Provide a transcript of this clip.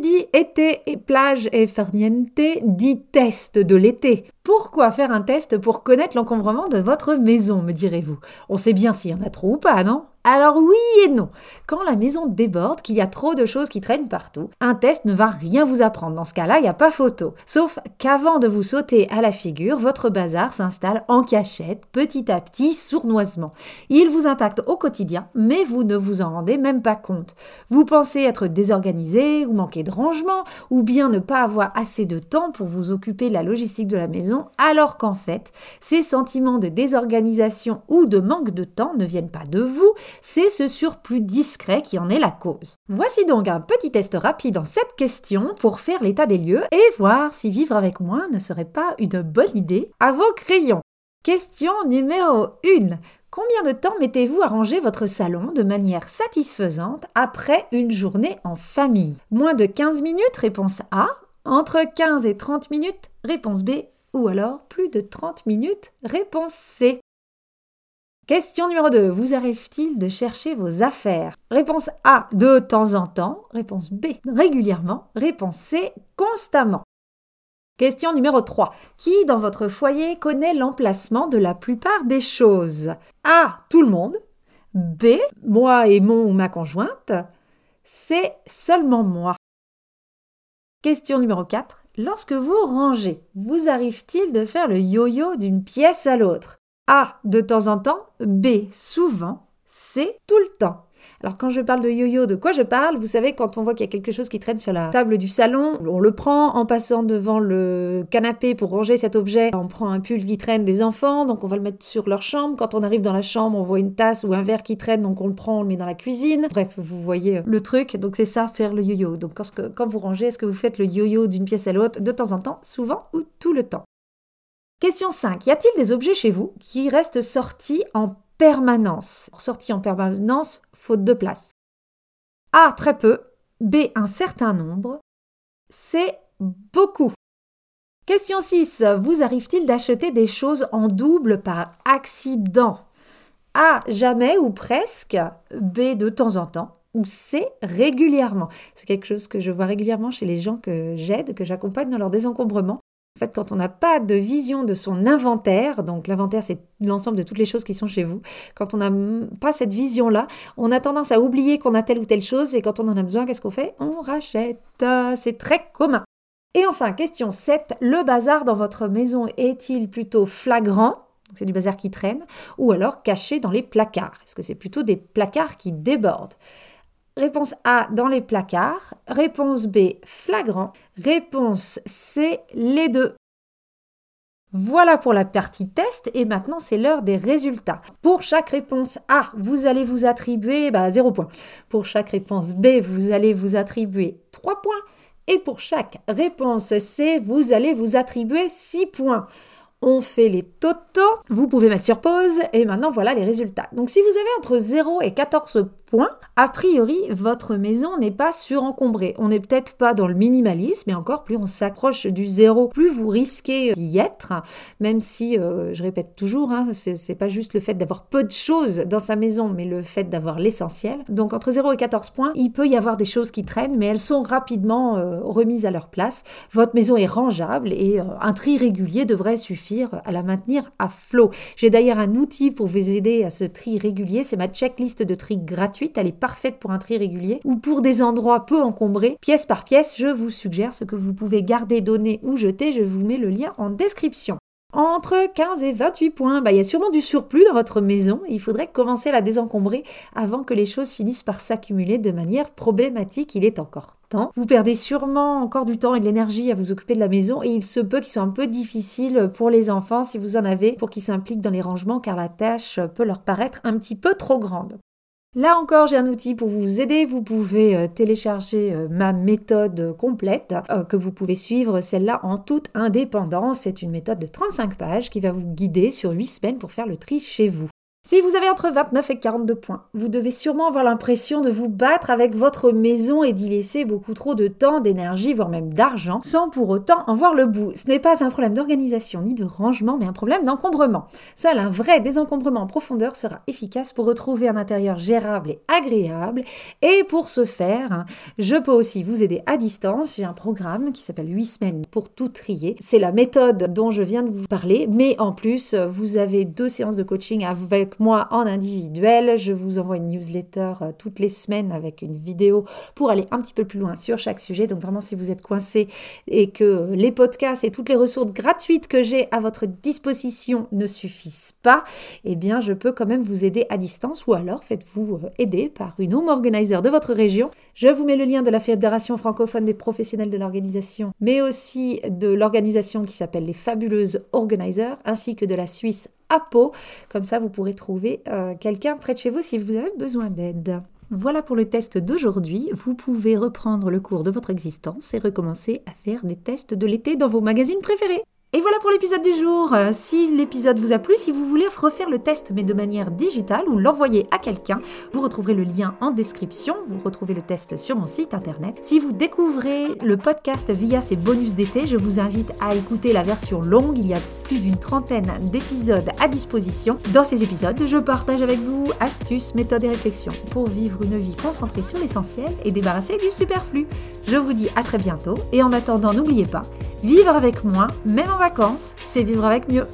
Dit été et plage et farniente dit test de l'été. Pourquoi faire un test pour connaître l'encombrement de votre maison, me direz-vous? On sait bien s'il y en a trop ou pas, non? Alors oui et non. Quand la maison déborde, qu'il y a trop de choses qui traînent partout, un test ne va rien vous apprendre. Dans ce cas-là, il n'y a pas photo. Sauf qu'avant de vous sauter à la figure, votre bazar s'installe en cachette, petit à petit, sournoisement. Il vous impacte au quotidien, mais vous ne vous en rendez même pas compte. Vous pensez être désorganisé ou manquer de rangement, ou bien ne pas avoir assez de temps pour vous occuper de la logistique de la maison, alors qu'en fait, ces sentiments de désorganisation ou de manque de temps ne viennent pas de vous, c'est ce surplus discret qui en est la cause. Voici donc un petit test rapide en cette question pour faire l'état des lieux et voir si vivre avec moi ne serait pas une bonne idée à vos crayons. Question numéro 1. Combien de temps mettez-vous à ranger votre salon de manière satisfaisante après une journée en famille? Moins de 15 minutes, réponse A. Entre 15 et 30 minutes, réponse B. Ou alors plus de 30 minutes, réponse C. Question numéro 2. Vous arrive-t-il de chercher vos affaires? Réponse A, de temps en temps. Réponse B, régulièrement. Réponse C, constamment. Question numéro 3. Qui dans votre foyer connaît l'emplacement de la plupart des choses? A. Tout le monde. B. Moi et mon ou ma conjointe. C. Seulement moi. Question numéro 4. Lorsque vous rangez, vous arrive-t-il de faire le yo-yo d'une pièce à l'autre? A. De temps en temps. B. Souvent. C. Tout le temps. Alors quand je parle de yo-yo, de quoi je parle? Vous savez, quand on voit qu'il y a quelque chose qui traîne sur la table du salon, on le prend en passant devant le canapé pour ranger cet objet. On prend un pull qui traîne des enfants, donc on va le mettre sur leur chambre. Quand on arrive dans la chambre, on voit une tasse ou un verre qui traîne, donc on le prend, on le met dans la cuisine. Bref, vous voyez le truc. Donc c'est ça, faire le yo-yo. Donc quand, quand vous rangez, est-ce que vous faites le yo-yo d'une pièce à l'autre? De temps en temps, souvent ou tout le temps? Question 5. Y a-t-il des objets chez vous qui restent sortis en permanence? Sortis en permanence, faute de place. A. Très peu. B. Un certain nombre. C. Beaucoup. Question 6. Vous arrive-t-il d'acheter des choses en double par accident? A. Jamais ou presque. B. De temps en temps. Ou C. Régulièrement. C'est quelque chose que je vois régulièrement chez les gens que j'aide, que j'accompagne dans leur désencombrement. En fait, quand on n'a pas de vision de son inventaire, donc l'inventaire c'est l'ensemble de toutes les choses qui sont chez vous, quand on n'a pas cette vision-là, on a tendance à oublier qu'on a telle ou telle chose et quand on en a besoin, qu'est-ce qu'on fait? On rachète. C'est très commun. Et enfin, question 7, le bazar dans votre maison est-il plutôt flagrant? C'est du bazar qui traîne, ou alors caché dans les placards. Est-ce que c'est plutôt des placards qui débordent? Réponse A, dans les placards. Réponse B, flagrant. Réponse C, les deux. Voilà pour la partie test et maintenant c'est l'heure des résultats. Pour chaque réponse A, vous allez vous attribuer bah, 0 points. Pour chaque réponse B, vous allez vous attribuer 3 points. Et pour chaque réponse C, vous allez vous attribuer 6 points on fait les totaux, vous pouvez mettre sur pause et maintenant voilà les résultats. Donc si vous avez entre 0 et 14 points, a priori votre maison n'est pas surencombrée. On n'est peut-être pas dans le minimalisme, mais encore plus on s'accroche du zéro, plus vous risquez d'y être, même si, euh, je répète toujours, hein, c'est pas juste le fait d'avoir peu de choses dans sa maison, mais le fait d'avoir l'essentiel. Donc entre 0 et 14 points, il peut y avoir des choses qui traînent, mais elles sont rapidement euh, remises à leur place. Votre maison est rangeable et euh, un tri régulier devrait suffire à la maintenir à flot. J'ai d'ailleurs un outil pour vous aider à ce tri régulier, c'est ma checklist de tri gratuite, elle est parfaite pour un tri régulier ou pour des endroits peu encombrés, pièce par pièce, je vous suggère ce que vous pouvez garder, donner ou jeter, je vous mets le lien en description. Entre 15 et 28 points, bah, il y a sûrement du surplus dans votre maison. Il faudrait commencer à la désencombrer avant que les choses finissent par s'accumuler de manière problématique. Il est encore temps. Vous perdez sûrement encore du temps et de l'énergie à vous occuper de la maison et il se peut qu'ils soient un peu difficiles pour les enfants si vous en avez pour qu'ils s'impliquent dans les rangements car la tâche peut leur paraître un petit peu trop grande. Là encore, j'ai un outil pour vous aider. Vous pouvez euh, télécharger euh, ma méthode complète euh, que vous pouvez suivre, celle-là en toute indépendance. C'est une méthode de 35 pages qui va vous guider sur 8 semaines pour faire le tri chez vous. Si vous avez entre 29 et 42 points, vous devez sûrement avoir l'impression de vous battre avec votre maison et d'y laisser beaucoup trop de temps, d'énergie, voire même d'argent, sans pour autant en voir le bout. Ce n'est pas un problème d'organisation ni de rangement, mais un problème d'encombrement. Seul un vrai désencombrement en profondeur sera efficace pour retrouver un intérieur gérable et agréable. Et pour ce faire, je peux aussi vous aider à distance. J'ai un programme qui s'appelle 8 semaines pour tout trier. C'est la méthode dont je viens de vous parler, mais en plus, vous avez deux séances de coaching avec moi en individuel. Je vous envoie une newsletter euh, toutes les semaines avec une vidéo pour aller un petit peu plus loin sur chaque sujet. Donc vraiment, si vous êtes coincé et que les podcasts et toutes les ressources gratuites que j'ai à votre disposition ne suffisent pas, eh bien, je peux quand même vous aider à distance ou alors faites-vous euh, aider par une home organizer de votre région. Je vous mets le lien de la Fédération francophone des professionnels de l'organisation, mais aussi de l'organisation qui s'appelle les Fabuleuses Organizers, ainsi que de la Suisse à. Comme ça, vous pourrez trouver euh, quelqu'un près de chez vous si vous avez besoin d'aide. Voilà pour le test d'aujourd'hui. Vous pouvez reprendre le cours de votre existence et recommencer à faire des tests de l'été dans vos magazines préférés. Et voilà pour l'épisode du jour. Euh, si l'épisode vous a plu, si vous voulez refaire le test mais de manière digitale ou l'envoyer à quelqu'un, vous retrouverez le lien en description. Vous retrouvez le test sur mon site internet. Si vous découvrez le podcast via ses bonus d'été, je vous invite à écouter la version longue. Il y a plus d'une trentaine d'épisodes à disposition. Dans ces épisodes, je partage avec vous astuces, méthodes et réflexions pour vivre une vie concentrée sur l'essentiel et débarrassée du superflu. Je vous dis à très bientôt et en attendant, n'oubliez pas, vivre avec moins, même en vacances, c'est vivre avec mieux.